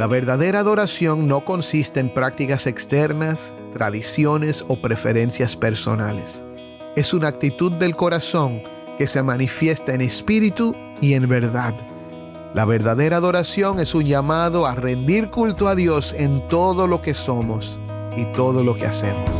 La verdadera adoración no consiste en prácticas externas, tradiciones o preferencias personales. Es una actitud del corazón que se manifiesta en espíritu y en verdad. La verdadera adoración es un llamado a rendir culto a Dios en todo lo que somos y todo lo que hacemos.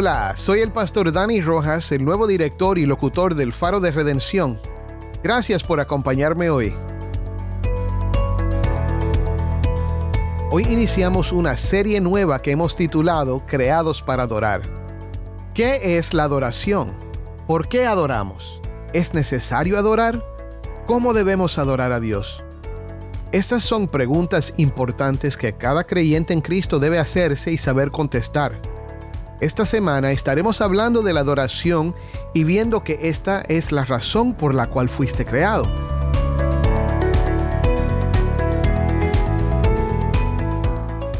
Hola, soy el pastor Dani Rojas, el nuevo director y locutor del Faro de Redención. Gracias por acompañarme hoy. Hoy iniciamos una serie nueva que hemos titulado Creados para Adorar. ¿Qué es la adoración? ¿Por qué adoramos? ¿Es necesario adorar? ¿Cómo debemos adorar a Dios? Estas son preguntas importantes que cada creyente en Cristo debe hacerse y saber contestar. Esta semana estaremos hablando de la adoración y viendo que esta es la razón por la cual fuiste creado.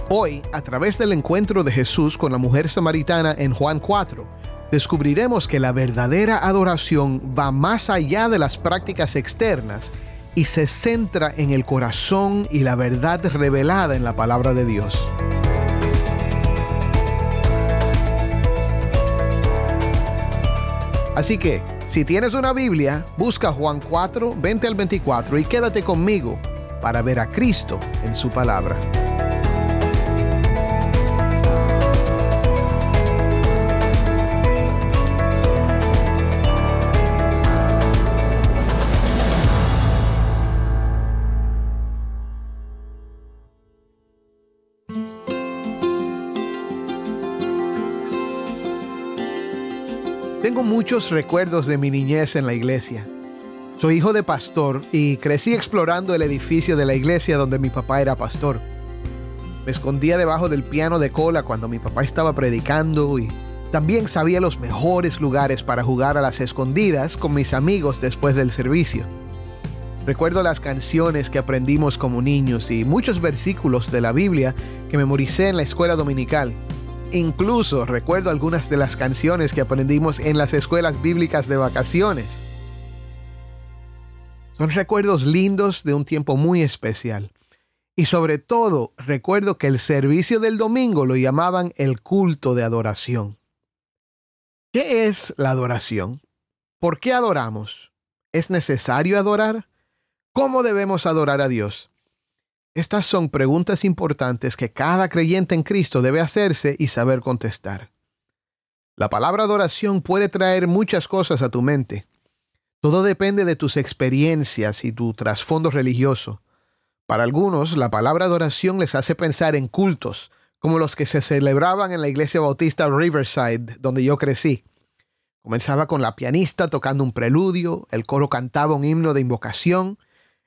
Hoy, a través del encuentro de Jesús con la mujer samaritana en Juan 4, descubriremos que la verdadera adoración va más allá de las prácticas externas y se centra en el corazón y la verdad revelada en la palabra de Dios. Así que, si tienes una Biblia, busca Juan 4, 20 al 24 y quédate conmigo para ver a Cristo en su palabra. Tengo muchos recuerdos de mi niñez en la iglesia. Soy hijo de pastor y crecí explorando el edificio de la iglesia donde mi papá era pastor. Me escondía debajo del piano de cola cuando mi papá estaba predicando y también sabía los mejores lugares para jugar a las escondidas con mis amigos después del servicio. Recuerdo las canciones que aprendimos como niños y muchos versículos de la Biblia que memoricé en la escuela dominical. Incluso recuerdo algunas de las canciones que aprendimos en las escuelas bíblicas de vacaciones. Son recuerdos lindos de un tiempo muy especial. Y sobre todo recuerdo que el servicio del domingo lo llamaban el culto de adoración. ¿Qué es la adoración? ¿Por qué adoramos? ¿Es necesario adorar? ¿Cómo debemos adorar a Dios? Estas son preguntas importantes que cada creyente en Cristo debe hacerse y saber contestar. La palabra adoración puede traer muchas cosas a tu mente. Todo depende de tus experiencias y tu trasfondo religioso. Para algunos, la palabra adoración les hace pensar en cultos, como los que se celebraban en la iglesia bautista Riverside, donde yo crecí. Comenzaba con la pianista tocando un preludio, el coro cantaba un himno de invocación,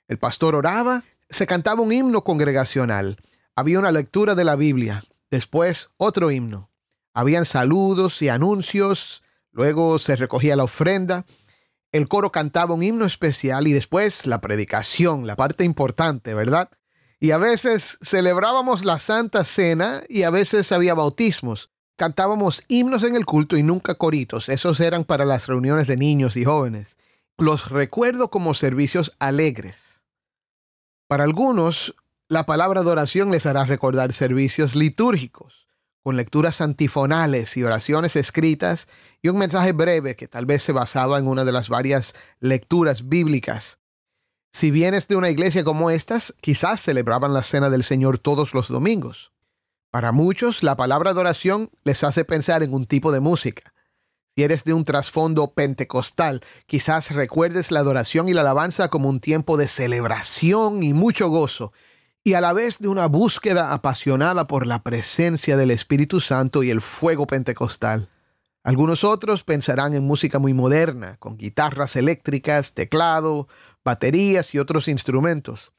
el pastor oraba se cantaba un himno congregacional, había una lectura de la Biblia, después otro himno, habían saludos y anuncios, luego se recogía la ofrenda, el coro cantaba un himno especial y después la predicación, la parte importante, ¿verdad? Y a veces celebrábamos la Santa Cena y a veces había bautismos. Cantábamos himnos en el culto y nunca coritos. Esos eran para las reuniones de niños y jóvenes. Los recuerdo como servicios alegres. Para algunos, la palabra adoración les hará recordar servicios litúrgicos, con lecturas antifonales y oraciones escritas y un mensaje breve que tal vez se basaba en una de las varias lecturas bíblicas. Si vienes de una iglesia como estas, quizás celebraban la cena del Señor todos los domingos. Para muchos, la palabra adoración les hace pensar en un tipo de música. Si eres de un trasfondo pentecostal, quizás recuerdes la adoración y la alabanza como un tiempo de celebración y mucho gozo, y a la vez de una búsqueda apasionada por la presencia del Espíritu Santo y el fuego pentecostal. Algunos otros pensarán en música muy moderna, con guitarras eléctricas, teclado, baterías y otros instrumentos.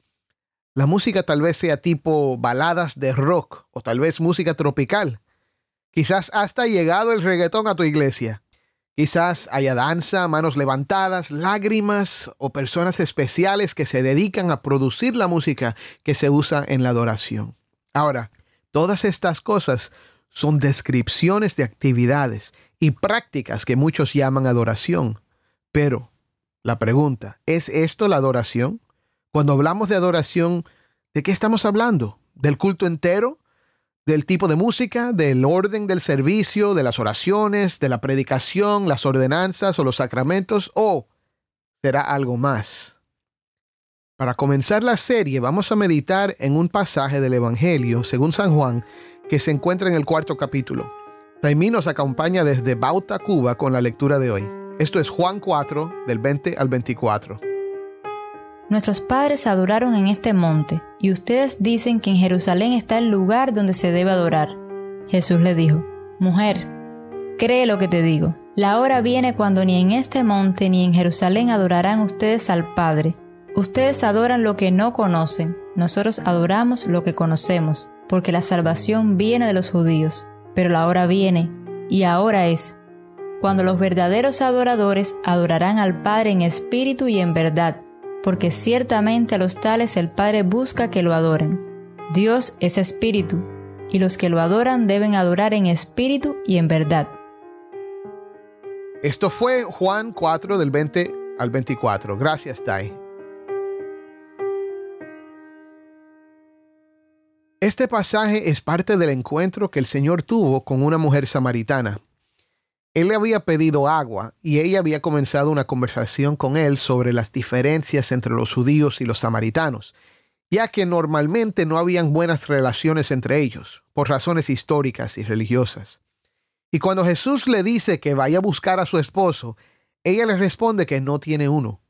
La música tal vez sea tipo baladas de rock o tal vez música tropical. Quizás hasta llegado el reggaetón a tu iglesia. Quizás haya danza, manos levantadas, lágrimas o personas especiales que se dedican a producir la música que se usa en la adoración. Ahora, todas estas cosas son descripciones de actividades y prácticas que muchos llaman adoración. Pero la pregunta, ¿es esto la adoración? Cuando hablamos de adoración, ¿de qué estamos hablando? ¿Del culto entero? ¿Del tipo de música? ¿Del orden del servicio? ¿De las oraciones? ¿De la predicación? ¿Las ordenanzas o los sacramentos? ¿O será algo más? Para comenzar la serie vamos a meditar en un pasaje del Evangelio, según San Juan, que se encuentra en el cuarto capítulo. Taimí nos acompaña desde Bauta, Cuba, con la lectura de hoy. Esto es Juan 4, del 20 al 24. Nuestros padres adoraron en este monte, y ustedes dicen que en Jerusalén está el lugar donde se debe adorar. Jesús le dijo, Mujer, cree lo que te digo. La hora viene cuando ni en este monte ni en Jerusalén adorarán ustedes al Padre. Ustedes adoran lo que no conocen, nosotros adoramos lo que conocemos, porque la salvación viene de los judíos. Pero la hora viene, y ahora es, cuando los verdaderos adoradores adorarán al Padre en espíritu y en verdad porque ciertamente a los tales el Padre busca que lo adoren. Dios es espíritu, y los que lo adoran deben adorar en espíritu y en verdad. Esto fue Juan 4 del 20 al 24. Gracias, Tai. Este pasaje es parte del encuentro que el Señor tuvo con una mujer samaritana. Él le había pedido agua y ella había comenzado una conversación con él sobre las diferencias entre los judíos y los samaritanos, ya que normalmente no habían buenas relaciones entre ellos, por razones históricas y religiosas. Y cuando Jesús le dice que vaya a buscar a su esposo, ella le responde que no tiene uno.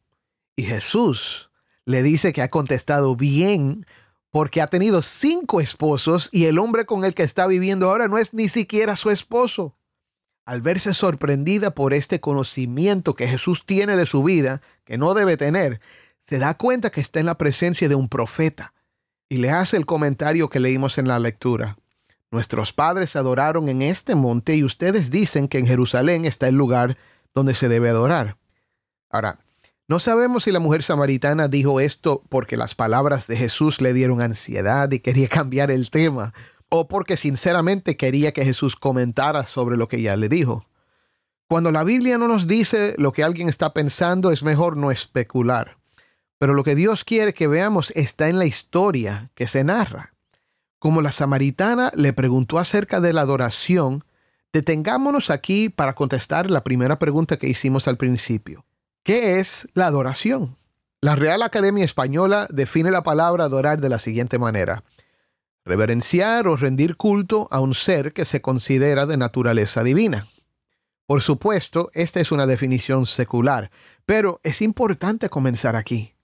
Y Jesús le dice que ha contestado bien porque ha tenido cinco esposos y el hombre con el que está viviendo ahora no es ni siquiera su esposo al verse sorprendida por este conocimiento que Jesús tiene de su vida, que no debe tener, se da cuenta que está en la presencia de un profeta y le hace el comentario que leímos en la lectura. Nuestros padres adoraron en este monte y ustedes dicen que en Jerusalén está el lugar donde se debe adorar. Ahora, no sabemos si la mujer samaritana dijo esto porque las palabras de Jesús le dieron ansiedad y quería cambiar el tema, o porque sinceramente quería que Jesús comentara sobre lo que ya le dijo. Cuando la Biblia no nos dice lo que alguien está pensando, es mejor no especular. Pero lo que Dios quiere que veamos está en la historia que se narra. Como la samaritana le preguntó acerca de la adoración, detengámonos aquí para contestar la primera pregunta que hicimos al principio. ¿Qué es la adoración? La Real Academia Española define la palabra adorar de la siguiente manera reverenciar o rendir culto a un ser que se considera de naturaleza divina. Por supuesto, esta es una definición secular, pero es importante comenzar aquí.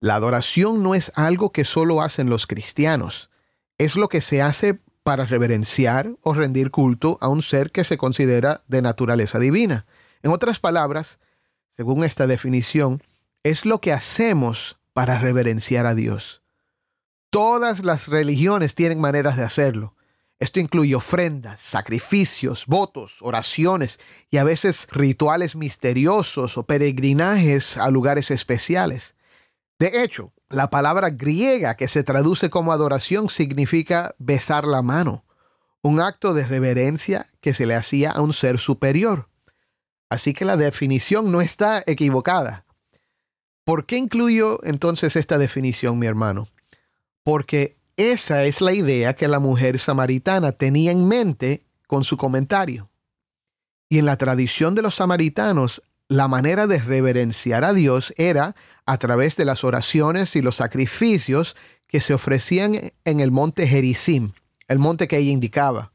La adoración no es algo que solo hacen los cristianos, es lo que se hace para reverenciar o rendir culto a un ser que se considera de naturaleza divina. En otras palabras, según esta definición, es lo que hacemos para reverenciar a Dios. Todas las religiones tienen maneras de hacerlo. Esto incluye ofrendas, sacrificios, votos, oraciones y a veces rituales misteriosos o peregrinajes a lugares especiales. De hecho, la palabra griega que se traduce como adoración significa besar la mano, un acto de reverencia que se le hacía a un ser superior. Así que la definición no está equivocada. ¿Por qué incluyo entonces esta definición, mi hermano? Porque esa es la idea que la mujer samaritana tenía en mente con su comentario. Y en la tradición de los samaritanos, la manera de reverenciar a Dios era a través de las oraciones y los sacrificios que se ofrecían en el monte Gerizim, el monte que ella indicaba.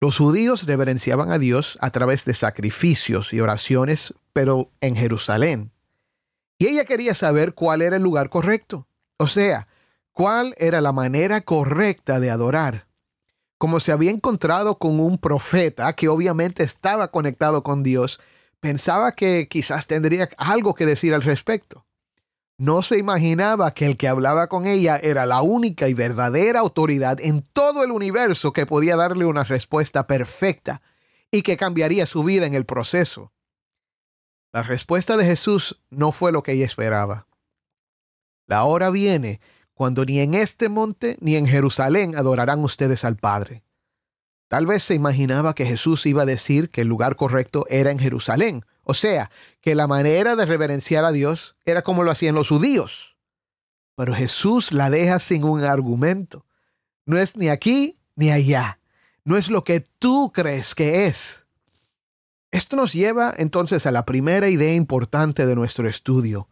Los judíos reverenciaban a Dios a través de sacrificios y oraciones, pero en Jerusalén. Y ella quería saber cuál era el lugar correcto, o sea, cuál era la manera correcta de adorar. Como se había encontrado con un profeta que obviamente estaba conectado con Dios, pensaba que quizás tendría algo que decir al respecto. No se imaginaba que el que hablaba con ella era la única y verdadera autoridad en todo el universo que podía darle una respuesta perfecta y que cambiaría su vida en el proceso. La respuesta de Jesús no fue lo que ella esperaba. La hora viene cuando ni en este monte ni en Jerusalén adorarán ustedes al Padre. Tal vez se imaginaba que Jesús iba a decir que el lugar correcto era en Jerusalén, o sea, que la manera de reverenciar a Dios era como lo hacían los judíos. Pero Jesús la deja sin un argumento. No es ni aquí ni allá. No es lo que tú crees que es. Esto nos lleva entonces a la primera idea importante de nuestro estudio.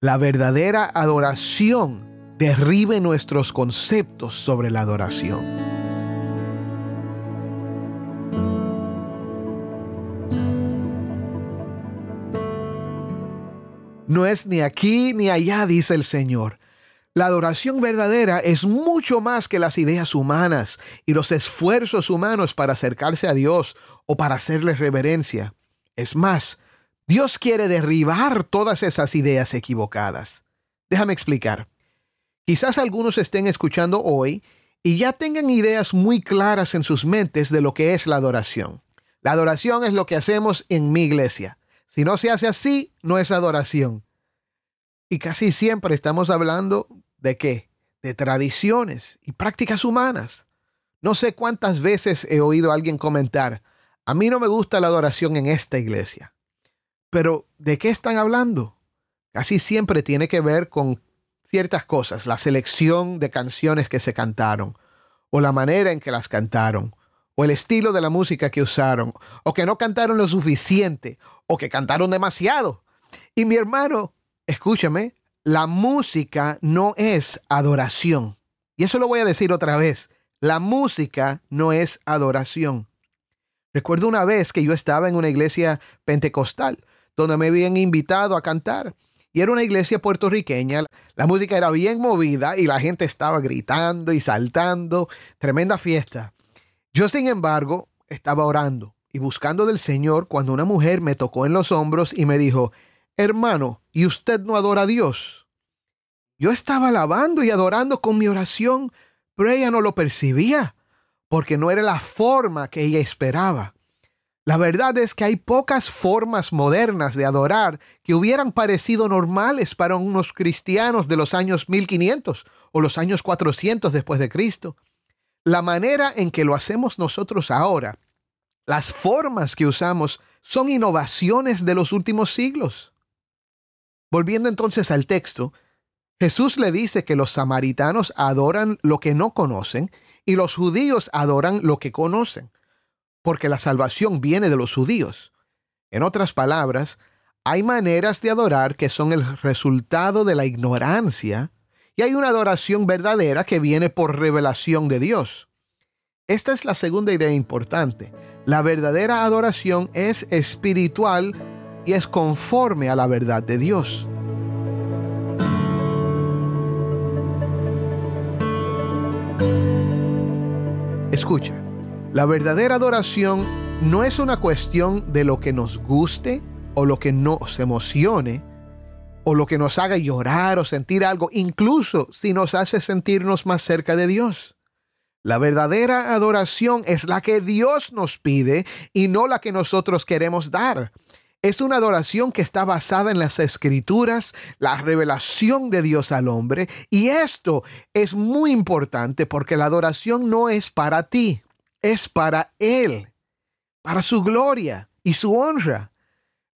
La verdadera adoración derribe nuestros conceptos sobre la adoración. No es ni aquí ni allá, dice el Señor. La adoración verdadera es mucho más que las ideas humanas y los esfuerzos humanos para acercarse a Dios o para hacerle reverencia. Es más, Dios quiere derribar todas esas ideas equivocadas. Déjame explicar. Quizás algunos estén escuchando hoy y ya tengan ideas muy claras en sus mentes de lo que es la adoración. La adoración es lo que hacemos en mi iglesia. Si no se hace así, no es adoración. Y casi siempre estamos hablando de qué? De tradiciones y prácticas humanas. No sé cuántas veces he oído a alguien comentar, a mí no me gusta la adoración en esta iglesia. Pero, ¿de qué están hablando? Casi siempre tiene que ver con ciertas cosas, la selección de canciones que se cantaron, o la manera en que las cantaron, o el estilo de la música que usaron, o que no cantaron lo suficiente, o que cantaron demasiado. Y mi hermano, escúchame, la música no es adoración. Y eso lo voy a decir otra vez. La música no es adoración. Recuerdo una vez que yo estaba en una iglesia pentecostal donde me habían invitado a cantar. Y era una iglesia puertorriqueña. La música era bien movida y la gente estaba gritando y saltando. Tremenda fiesta. Yo, sin embargo, estaba orando y buscando del Señor cuando una mujer me tocó en los hombros y me dijo, hermano, ¿y usted no adora a Dios? Yo estaba alabando y adorando con mi oración, pero ella no lo percibía, porque no era la forma que ella esperaba. La verdad es que hay pocas formas modernas de adorar que hubieran parecido normales para unos cristianos de los años 1500 o los años 400 después de Cristo la manera en que lo hacemos nosotros ahora, las formas que usamos, son innovaciones de los últimos siglos. Volviendo entonces al texto, Jesús le dice que los samaritanos adoran lo que no conocen y los judíos adoran lo que conocen, porque la salvación viene de los judíos. En otras palabras, hay maneras de adorar que son el resultado de la ignorancia y hay una adoración verdadera que viene por revelación de Dios. Esta es la segunda idea importante. La verdadera adoración es espiritual y es conforme a la verdad de Dios. Escucha, la verdadera adoración no es una cuestión de lo que nos guste o lo que nos emocione, o lo que nos haga llorar o sentir algo, incluso si nos hace sentirnos más cerca de Dios. La verdadera adoración es la que Dios nos pide y no la que nosotros queremos dar. Es una adoración que está basada en las escrituras, la revelación de Dios al hombre. Y esto es muy importante porque la adoración no es para ti, es para Él, para su gloria y su honra.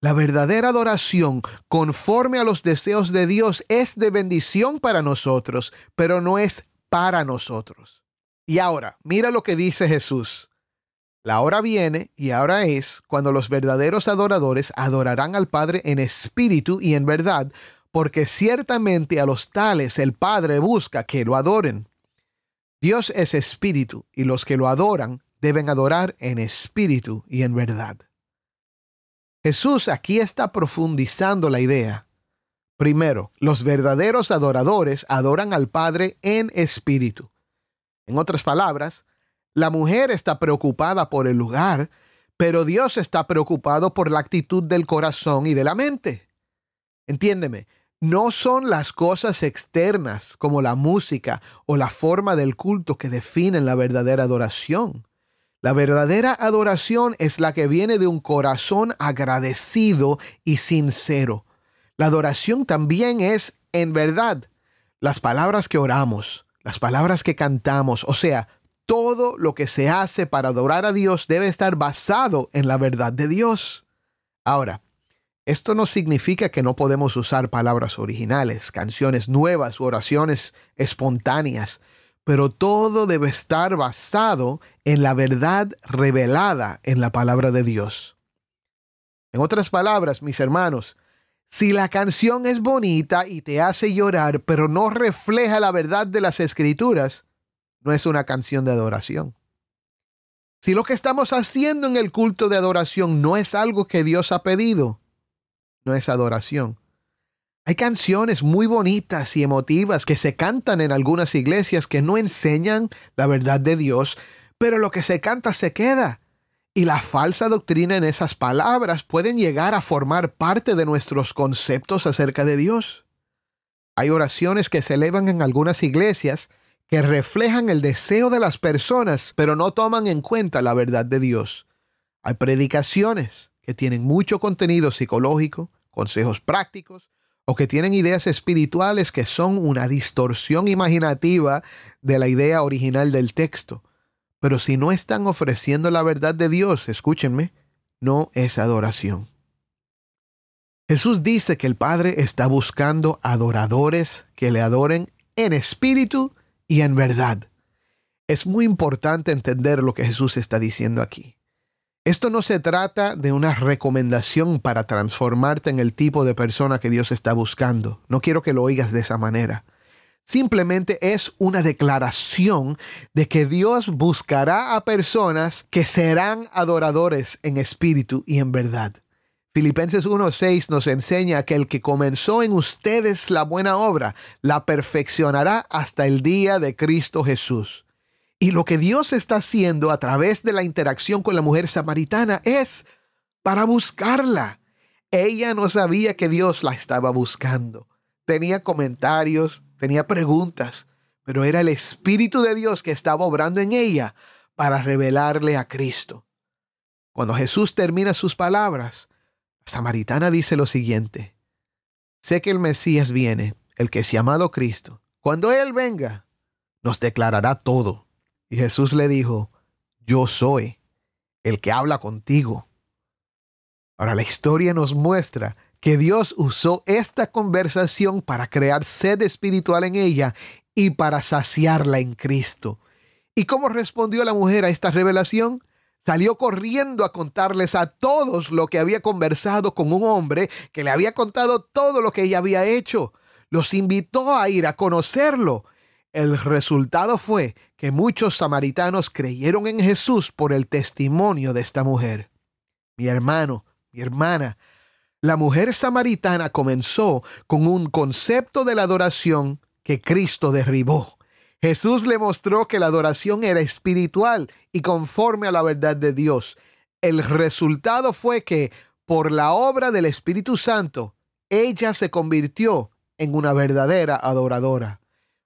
La verdadera adoración conforme a los deseos de Dios es de bendición para nosotros, pero no es para nosotros. Y ahora, mira lo que dice Jesús. La hora viene y ahora es cuando los verdaderos adoradores adorarán al Padre en espíritu y en verdad, porque ciertamente a los tales el Padre busca que lo adoren. Dios es espíritu y los que lo adoran deben adorar en espíritu y en verdad. Jesús aquí está profundizando la idea. Primero, los verdaderos adoradores adoran al Padre en espíritu. En otras palabras, la mujer está preocupada por el lugar, pero Dios está preocupado por la actitud del corazón y de la mente. Entiéndeme, no son las cosas externas como la música o la forma del culto que definen la verdadera adoración. La verdadera adoración es la que viene de un corazón agradecido y sincero. La adoración también es, en verdad, las palabras que oramos, las palabras que cantamos, o sea, todo lo que se hace para adorar a Dios debe estar basado en la verdad de Dios. Ahora, esto no significa que no podemos usar palabras originales, canciones nuevas u oraciones espontáneas pero todo debe estar basado en la verdad revelada en la palabra de Dios. En otras palabras, mis hermanos, si la canción es bonita y te hace llorar, pero no refleja la verdad de las escrituras, no es una canción de adoración. Si lo que estamos haciendo en el culto de adoración no es algo que Dios ha pedido, no es adoración. Hay canciones muy bonitas y emotivas que se cantan en algunas iglesias que no enseñan la verdad de Dios, pero lo que se canta se queda. Y la falsa doctrina en esas palabras pueden llegar a formar parte de nuestros conceptos acerca de Dios. Hay oraciones que se elevan en algunas iglesias que reflejan el deseo de las personas, pero no toman en cuenta la verdad de Dios. Hay predicaciones que tienen mucho contenido psicológico, consejos prácticos, o que tienen ideas espirituales que son una distorsión imaginativa de la idea original del texto. Pero si no están ofreciendo la verdad de Dios, escúchenme, no es adoración. Jesús dice que el Padre está buscando adoradores que le adoren en espíritu y en verdad. Es muy importante entender lo que Jesús está diciendo aquí. Esto no se trata de una recomendación para transformarte en el tipo de persona que Dios está buscando. No quiero que lo oigas de esa manera. Simplemente es una declaración de que Dios buscará a personas que serán adoradores en espíritu y en verdad. Filipenses 1.6 nos enseña que el que comenzó en ustedes la buena obra, la perfeccionará hasta el día de Cristo Jesús. Y lo que Dios está haciendo a través de la interacción con la mujer samaritana es para buscarla. Ella no sabía que Dios la estaba buscando. Tenía comentarios, tenía preguntas, pero era el Espíritu de Dios que estaba obrando en ella para revelarle a Cristo. Cuando Jesús termina sus palabras, la samaritana dice lo siguiente, sé que el Mesías viene, el que es llamado Cristo. Cuando Él venga, nos declarará todo. Y Jesús le dijo, yo soy el que habla contigo. Ahora la historia nos muestra que Dios usó esta conversación para crear sed espiritual en ella y para saciarla en Cristo. ¿Y cómo respondió la mujer a esta revelación? Salió corriendo a contarles a todos lo que había conversado con un hombre que le había contado todo lo que ella había hecho. Los invitó a ir a conocerlo el resultado fue que muchos samaritanos creyeron en Jesús por el testimonio de esta mujer. Mi hermano, mi hermana, la mujer samaritana comenzó con un concepto de la adoración que Cristo derribó. Jesús le mostró que la adoración era espiritual y conforme a la verdad de Dios. El resultado fue que, por la obra del Espíritu Santo, ella se convirtió en una verdadera adoradora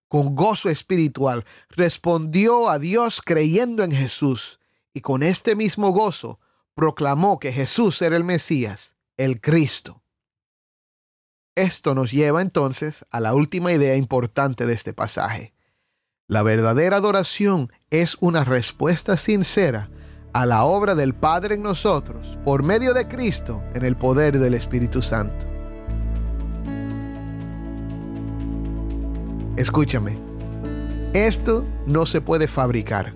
con gozo espiritual, respondió a Dios creyendo en Jesús y con este mismo gozo proclamó que Jesús era el Mesías, el Cristo. Esto nos lleva entonces a la última idea importante de este pasaje. La verdadera adoración es una respuesta sincera a la obra del Padre en nosotros por medio de Cristo en el poder del Espíritu Santo. Escúchame, esto no se puede fabricar.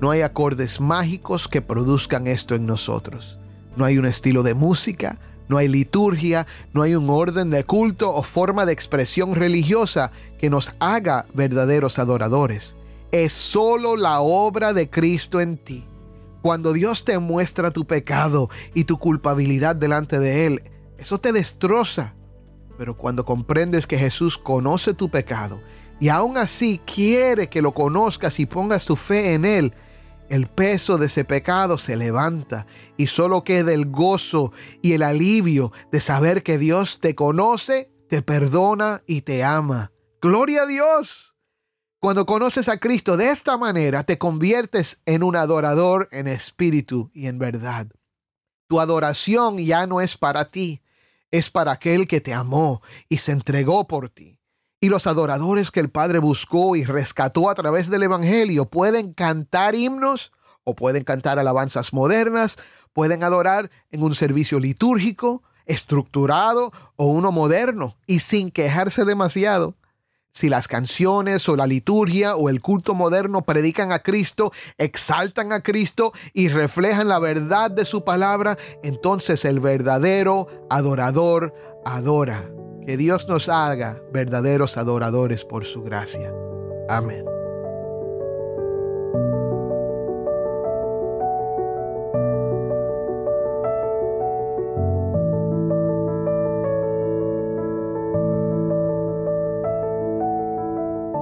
No hay acordes mágicos que produzcan esto en nosotros. No hay un estilo de música, no hay liturgia, no hay un orden de culto o forma de expresión religiosa que nos haga verdaderos adoradores. es solo la obra de Cristo en ti. Cuando Dios te muestra tu pecado y tu culpabilidad delante de Él, eso te destroza. Pero cuando comprendes que Jesús conoce tu pecado y aún así quiere que lo conozcas y pongas tu fe en Él, el peso de ese pecado se levanta y solo queda el gozo y el alivio de saber que Dios te conoce, te perdona y te ama. Gloria a Dios. Cuando conoces a Cristo de esta manera, te conviertes en un adorador en espíritu y en verdad. Tu adoración ya no es para ti, es para aquel que te amó y se entregó por ti. Y los adoradores que el Padre buscó y rescató a través del Evangelio pueden cantar himnos o pueden cantar alabanzas modernas, pueden adorar en un servicio litúrgico, estructurado o uno moderno y sin quejarse demasiado. Si las canciones o la liturgia o el culto moderno predican a Cristo, exaltan a Cristo y reflejan la verdad de su palabra, entonces el verdadero adorador adora. Que Dios nos haga verdaderos adoradores por su gracia. Amén.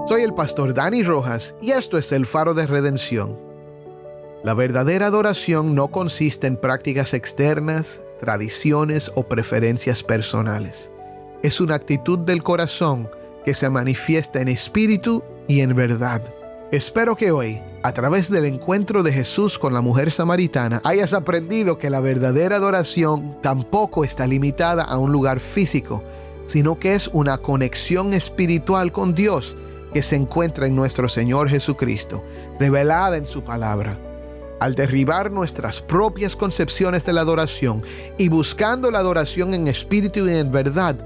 Soy el pastor Dani Rojas y esto es el faro de redención. La verdadera adoración no consiste en prácticas externas, tradiciones o preferencias personales. Es una actitud del corazón que se manifiesta en espíritu y en verdad. Espero que hoy, a través del encuentro de Jesús con la mujer samaritana, hayas aprendido que la verdadera adoración tampoco está limitada a un lugar físico, sino que es una conexión espiritual con Dios que se encuentra en nuestro Señor Jesucristo, revelada en su palabra. Al derribar nuestras propias concepciones de la adoración y buscando la adoración en espíritu y en verdad,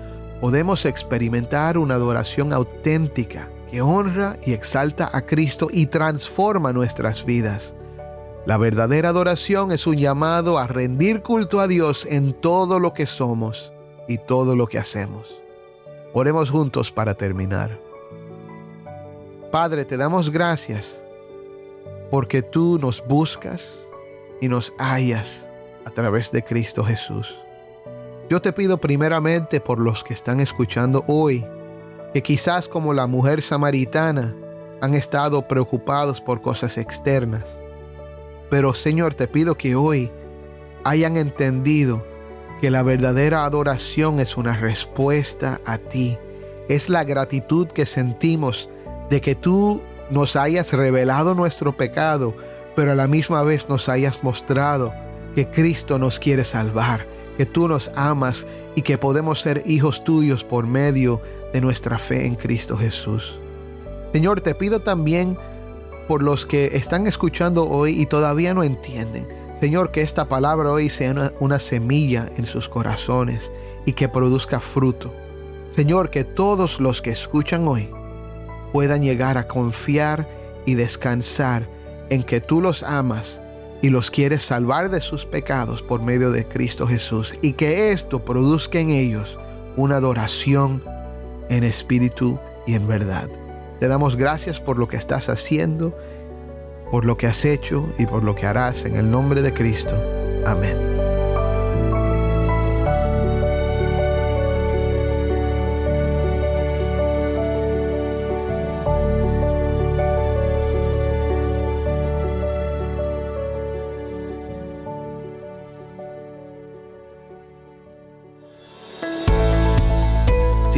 podemos experimentar una adoración auténtica que honra y exalta a Cristo y transforma nuestras vidas. La verdadera adoración es un llamado a rendir culto a Dios en todo lo que somos y todo lo que hacemos. Oremos juntos para terminar. Padre, te damos gracias porque tú nos buscas y nos hallas a través de Cristo Jesús. Yo te pido primeramente por los que están escuchando hoy, que quizás como la mujer samaritana han estado preocupados por cosas externas. Pero Señor, te pido que hoy hayan entendido que la verdadera adoración es una respuesta a ti. Es la gratitud que sentimos de que tú nos hayas revelado nuestro pecado, pero a la misma vez nos hayas mostrado que Cristo nos quiere salvar, que tú nos amas y que podemos ser hijos tuyos por medio de nuestra fe en Cristo Jesús. Señor, te pido también por los que están escuchando hoy y todavía no entienden. Señor, que esta palabra hoy sea una, una, semilla en sus corazones y que produzca fruto. Señor, que todos los que escuchan hoy puedan llegar a confiar y descansar en que tú los amas y los quieres salvar de sus pecados por medio de Cristo Jesús y que esto produzca en ellos una adoración en espíritu y en verdad. Te damos gracias por lo que estás haciendo, por lo que has hecho y por lo que harás en el nombre de Cristo. Amén.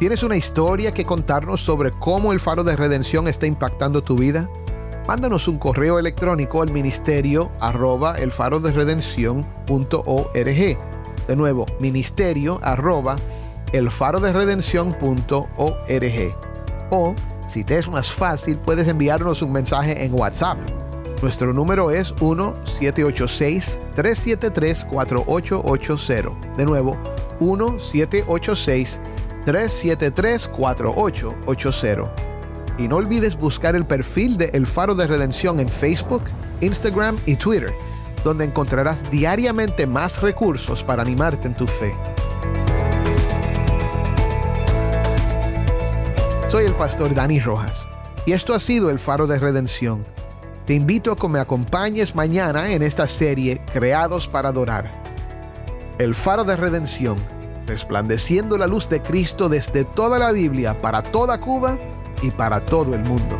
¿Tienes una historia que contarnos sobre cómo el faro de redención está impactando tu vida? Mándanos un correo electrónico al ministerio arroba el faro de redención.org. De nuevo, ministerio arroba el faro de redención.org. O, si te es más fácil, puedes enviarnos un mensaje en WhatsApp Nuestro número es 1-786-373-4880. De nuevo, 1-786-373-4880. Y no olvides buscar el perfil de El Faro de Redención en Facebook, Instagram y Twitter, donde encontrarás diariamente más recursos para animarte en tu fe. Soy el pastor Dani Rojas y esto ha sido El Faro de Redención. Te invito a que me acompañes mañana en esta serie Creados para Adorar. El Faro de Redención, resplandeciendo la luz de Cristo desde toda la Biblia para toda Cuba y para todo el mundo.